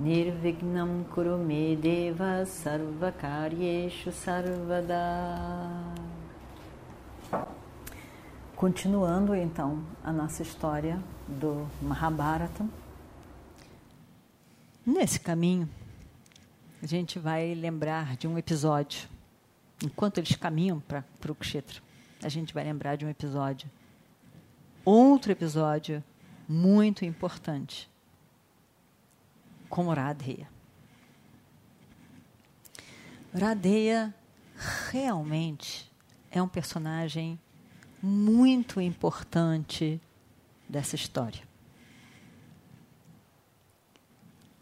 Nirvignam Kurume Deva Sarvakaryeshu Sarvada Continuando então a nossa história do Mahabharata. Nesse caminho, a gente vai lembrar de um episódio. Enquanto eles caminham para o Kshetra, a gente vai lembrar de um episódio. Outro episódio muito importante como Radheya. Radheya realmente é um personagem muito importante dessa história.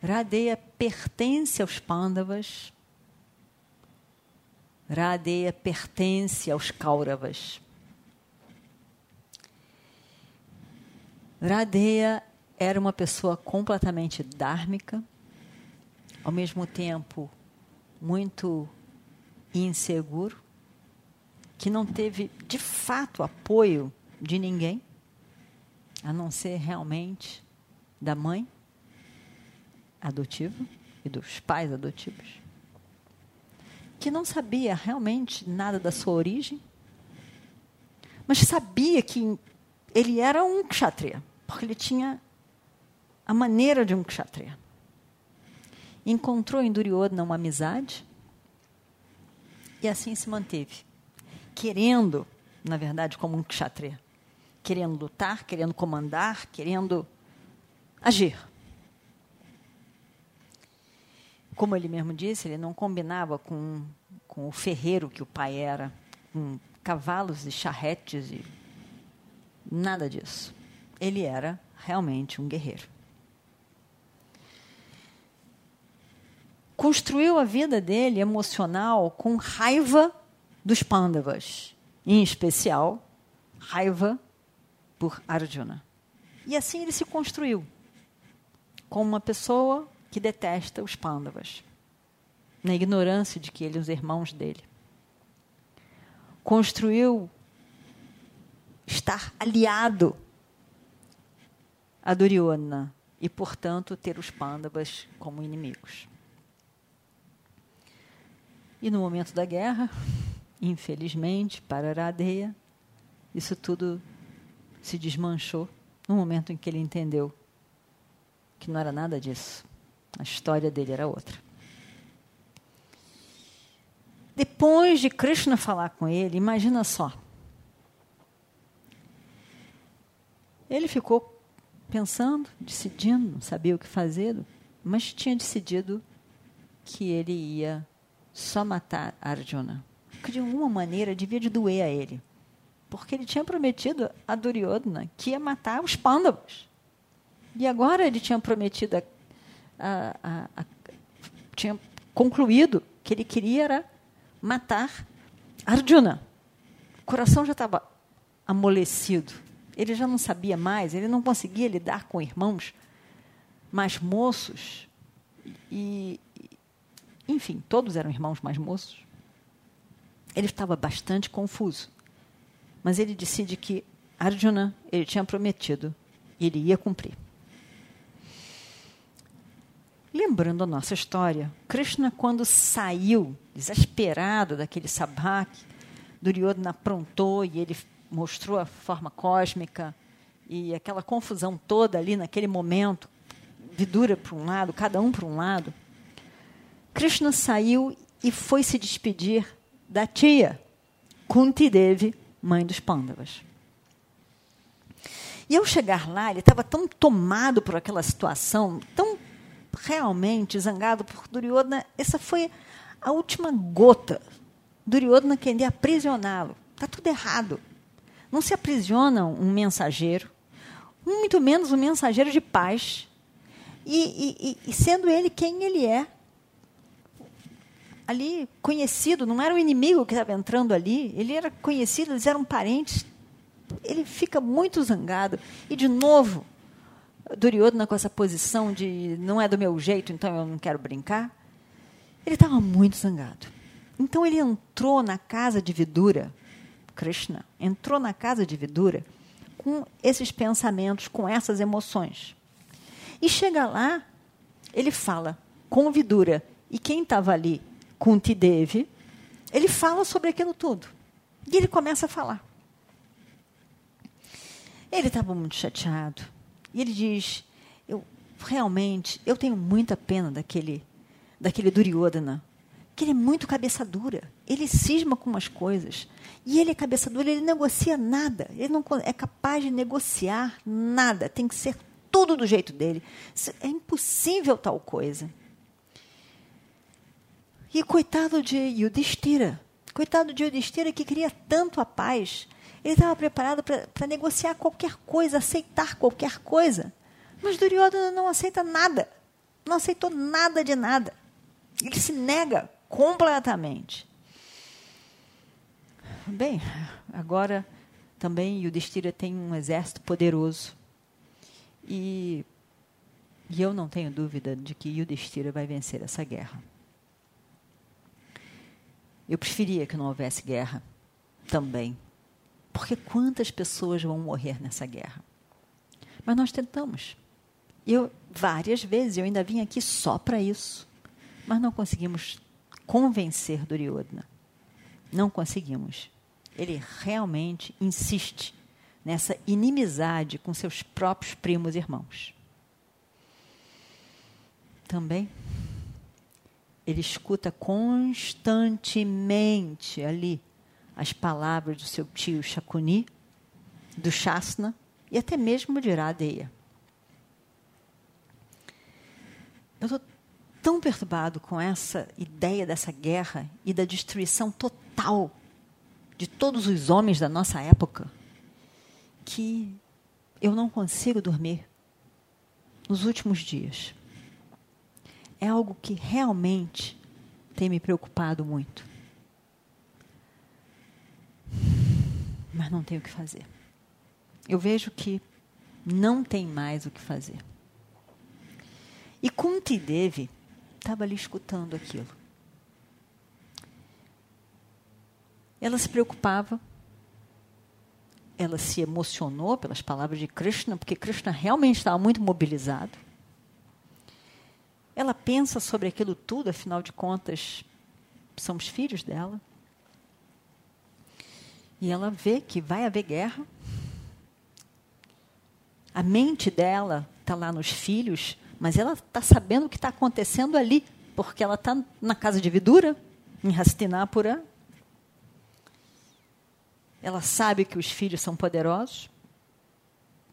Radeya pertence aos Pandavas. Radeya pertence aos Kauravas. Radeya era uma pessoa completamente dármica, ao mesmo tempo muito inseguro, que não teve de fato apoio de ninguém, a não ser realmente da mãe adotiva e dos pais adotivos, que não sabia realmente nada da sua origem, mas sabia que ele era um kshatriya, porque ele tinha a maneira de um kshatriya. Encontrou em Duryodhana uma amizade e assim se manteve, querendo, na verdade, como um kshatriya, querendo lutar, querendo comandar, querendo agir. Como ele mesmo disse, ele não combinava com, com o ferreiro que o pai era, com cavalos e charretes e nada disso. Ele era realmente um guerreiro. Construiu a vida dele emocional com raiva dos Pandavas, em especial raiva por Arjuna. E assim ele se construiu como uma pessoa que detesta os Pandavas, na ignorância de que eles os irmãos dele. Construiu estar aliado a Duryodhana e, portanto, ter os Pandavas como inimigos. E no momento da guerra, infelizmente, para Aradeia, isso tudo se desmanchou no momento em que ele entendeu que não era nada disso. A história dele era outra. Depois de Krishna falar com ele, imagina só. Ele ficou pensando, decidindo, não sabia o que fazer, mas tinha decidido que ele ia só matar Arjuna. Que de alguma maneira devia de doer a ele. Porque ele tinha prometido a Duryodhana que ia matar os Pandavas. E agora ele tinha prometido, a, a, a, tinha concluído que ele queria era matar Arjuna. O coração já estava amolecido. Ele já não sabia mais, ele não conseguia lidar com irmãos mais moços. E, enfim, todos eram irmãos mais moços. Ele estava bastante confuso. Mas ele decide que Arjuna, ele tinha prometido, e ele ia cumprir. Lembrando a nossa história, Krishna, quando saiu, desesperado daquele sabhak, Duryodhana aprontou e ele mostrou a forma cósmica e aquela confusão toda ali naquele momento, Vidura para um lado, cada um para um lado. Krishna saiu e foi se despedir da tia, Kunti Devi, mãe dos Pandavas. E ao chegar lá, ele estava tão tomado por aquela situação, tão realmente zangado por Duryodhana, essa foi a última gota. Duryodhana queria aprisioná-lo. Está tudo errado. Não se aprisiona um mensageiro, muito menos um mensageiro de paz. E, e, e sendo ele quem ele é, ali conhecido, não era o inimigo que estava entrando ali, ele era conhecido, eles eram parentes. Ele fica muito zangado. E, de novo, Duryodhana com essa posição de não é do meu jeito, então eu não quero brincar. Ele estava muito zangado. Então ele entrou na casa de Vidura, Krishna, entrou na casa de Vidura com esses pensamentos, com essas emoções. E chega lá, ele fala com Vidura. E quem estava ali, Kunti ele fala sobre aquilo tudo. E ele começa a falar. Ele estava muito chateado. E ele diz: Eu realmente, eu tenho muita pena daquele, daquele Duryodhana, que ele é muito cabeça dura. Ele cisma com umas coisas. E ele é cabeça dura, ele negocia nada. Ele não é capaz de negociar nada. Tem que ser tudo do jeito dele. É impossível tal coisa. E coitado de Yudhishthira. Coitado de Yudhishthira que queria tanto a paz. Ele estava preparado para negociar qualquer coisa, aceitar qualquer coisa. Mas Duryodhana não aceita nada. Não aceitou nada de nada. Ele se nega completamente. Bem, agora também Yudhishthira tem um exército poderoso. E, e eu não tenho dúvida de que Yudhishthira vai vencer essa guerra. Eu preferia que não houvesse guerra também. Porque quantas pessoas vão morrer nessa guerra? Mas nós tentamos. Eu, várias vezes, eu ainda vim aqui só para isso. Mas não conseguimos convencer Duryodhana. Não conseguimos. Ele realmente insiste nessa inimizade com seus próprios primos irmãos. Também ele escuta constantemente ali as palavras do seu tio Shakuni, do Shasna e até mesmo de Iradeya. Eu estou tão perturbado com essa ideia dessa guerra e da destruição total de todos os homens da nossa época que eu não consigo dormir nos últimos dias é algo que realmente tem me preocupado muito. Mas não tenho o que fazer. Eu vejo que não tem mais o que fazer. E Kunti Devi estava ali escutando aquilo. Ela se preocupava, ela se emocionou pelas palavras de Krishna, porque Krishna realmente estava muito mobilizado. Ela pensa sobre aquilo tudo, afinal de contas, somos filhos dela. E ela vê que vai haver guerra. A mente dela está lá nos filhos, mas ela está sabendo o que está acontecendo ali, porque ela está na casa de Vidura, em Hastinapura. Ela sabe que os filhos são poderosos,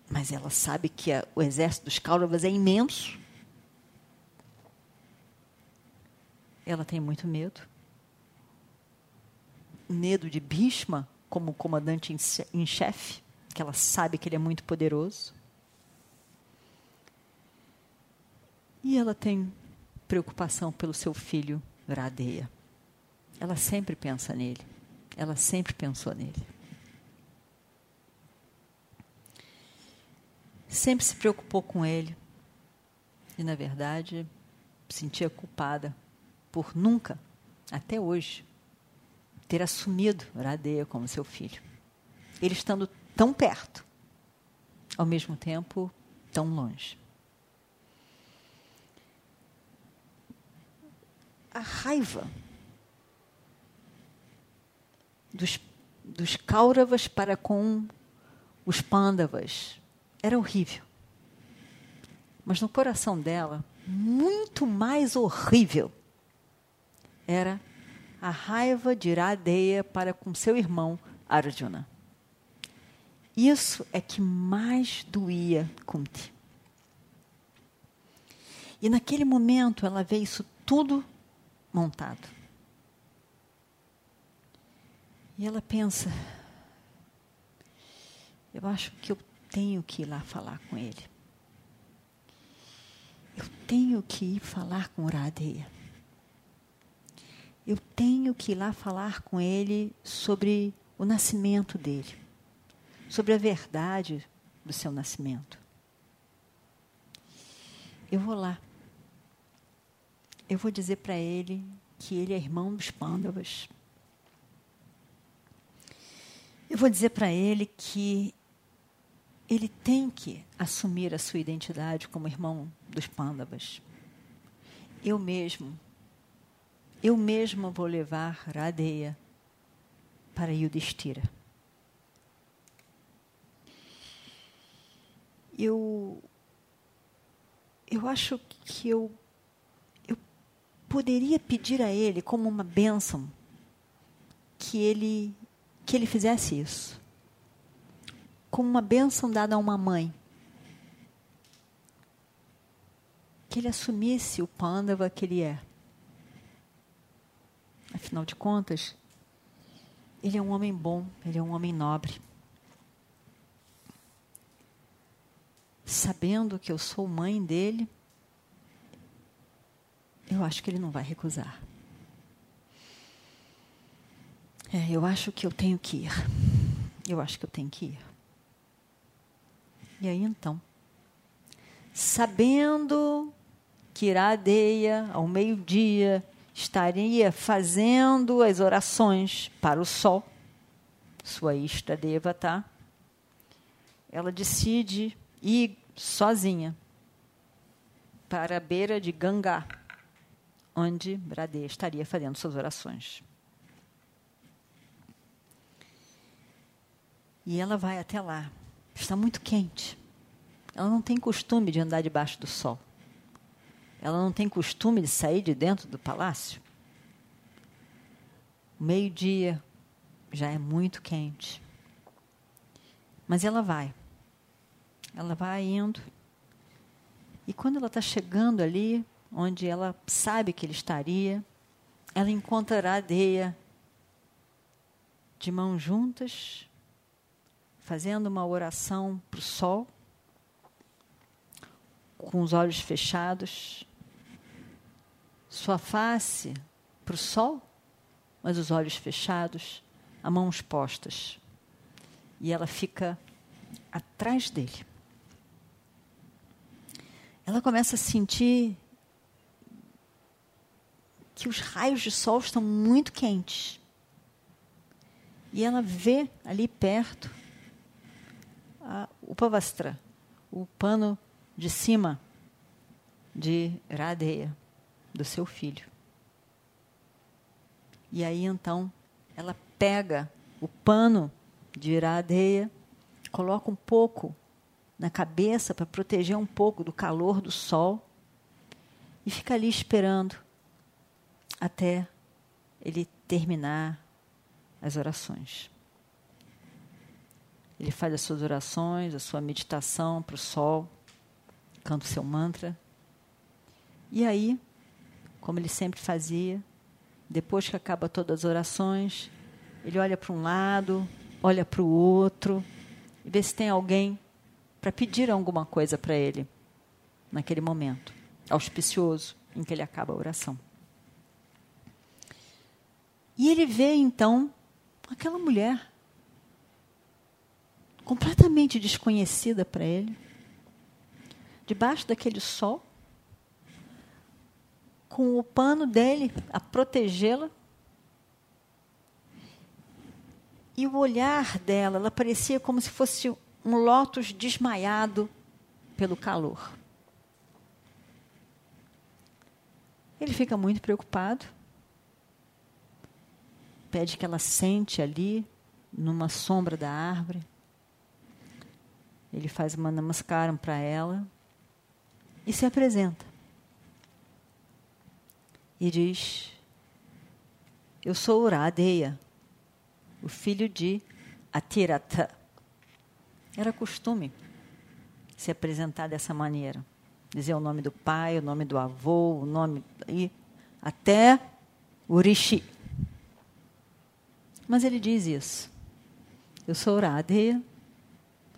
mas ela sabe que a, o exército dos Kauravas é imenso. Ela tem muito medo. Medo de Bhishma como comandante em chefe, que ela sabe que ele é muito poderoso. E ela tem preocupação pelo seu filho Radeya. Ela sempre pensa nele. Ela sempre pensou nele. Sempre se preocupou com ele. E, na verdade, sentia culpada por nunca, até hoje, ter assumido Radeia como seu filho. Ele estando tão perto, ao mesmo tempo tão longe. A raiva dos, dos Kauravas para com os Pandavas era horrível. Mas no coração dela, muito mais horrível era a raiva de Iradeya para com seu irmão Arjuna. Isso é que mais doía Kunti. E naquele momento ela vê isso tudo montado. E ela pensa: eu acho que eu tenho que ir lá falar com ele. Eu tenho que ir falar com Uradeia. Eu tenho que ir lá falar com ele sobre o nascimento dele, sobre a verdade do seu nascimento. Eu vou lá. Eu vou dizer para ele que ele é irmão dos Pândavas. Eu vou dizer para ele que ele tem que assumir a sua identidade como irmão dos Pândavas. Eu mesmo, eu mesmo vou levar Radeia para Yudhishthira. Eu, eu acho que eu, eu poderia pedir a ele como uma bênção que ele que ele fizesse isso. Como uma bênção dada a uma mãe. Que ele assumisse o pândava que ele é. Afinal de contas, ele é um homem bom, ele é um homem nobre. Sabendo que eu sou mãe dele, eu acho que ele não vai recusar. É, eu acho que eu tenho que ir. Eu acho que eu tenho que ir. E aí então, sabendo que Iradeia, ao meio-dia, estaria fazendo as orações para o sol, sua Ista Devata, ela decide ir sozinha para a beira de Gangá, onde Bradeia estaria fazendo suas orações. E ela vai até lá. Está muito quente. Ela não tem costume de andar debaixo do sol. Ela não tem costume de sair de dentro do palácio. Meio-dia já é muito quente. Mas ela vai. Ela vai indo. E quando ela está chegando ali, onde ela sabe que ele estaria, ela encontrará a Deia de mãos juntas, fazendo uma oração para o sol, com os olhos fechados, sua face para o sol, mas os olhos fechados, as mãos postas. E ela fica atrás dele. Ela começa a sentir que os raios de sol estão muito quentes. E ela vê ali perto a, o pavastra, o pano de cima de Radeia, do seu filho. E aí então ela pega o pano de Iradeia, coloca um pouco na cabeça para proteger um pouco do calor do sol e fica ali esperando até ele terminar as orações. Ele faz as suas orações, a sua meditação para o sol, canta o seu mantra. E aí, como ele sempre fazia, depois que acaba todas as orações, ele olha para um lado, olha para o outro, e vê se tem alguém para pedir alguma coisa para ele naquele momento auspicioso em que ele acaba a oração. E ele vê então aquela mulher completamente desconhecida para ele, debaixo daquele sol, com o pano dele a protegê-la. E o olhar dela, ela parecia como se fosse um lótus desmaiado pelo calor. Ele fica muito preocupado, pede que ela sente ali, numa sombra da árvore. Ele faz uma namaskaram para ela e se apresenta. E diz: Eu sou Uradeya, o filho de Atirata. Era costume se apresentar dessa maneira. Dizer o nome do pai, o nome do avô, o nome. e até Urishi. Mas ele diz isso. Eu sou Uradeya,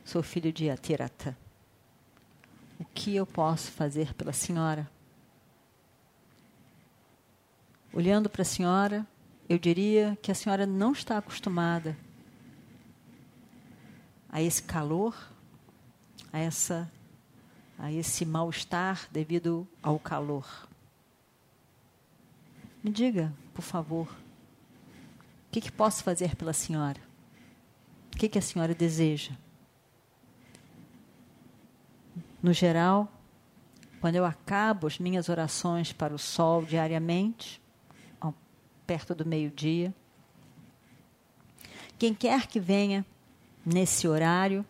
Sou filho de Atirata. O que eu posso fazer pela senhora? Olhando para a senhora, eu diria que a senhora não está acostumada a esse calor, a essa a esse mal-estar devido ao calor. Me diga, por favor, o que, que posso fazer pela senhora? O que, que a senhora deseja? No geral, quando eu acabo as minhas orações para o sol diariamente, perto do meio-dia, quem quer que venha nesse horário,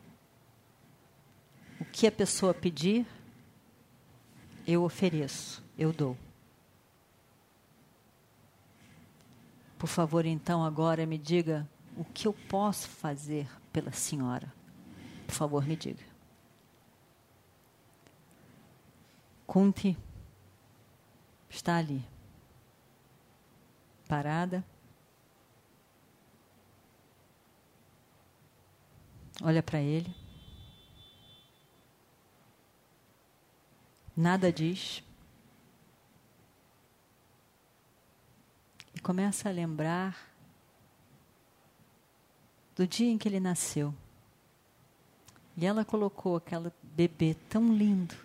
o que a pessoa pedir, eu ofereço, eu dou. Por favor, então, agora me diga o que eu posso fazer pela senhora. Por favor, me diga. Kunti está ali, parada. Olha para ele. Nada diz. E começa a lembrar do dia em que ele nasceu. E ela colocou aquele bebê tão lindo,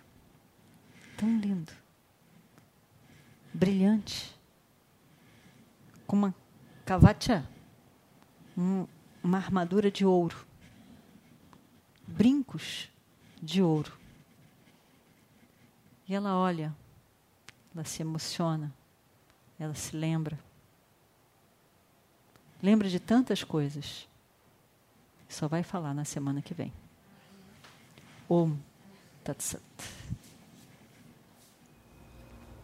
tão lindo, brilhante, com uma cavacha, um, uma armadura de ouro brincos de ouro. E ela olha, ela se emociona, ela se lembra. Lembra de tantas coisas. Só vai falar na semana que vem. Om Tat Sat.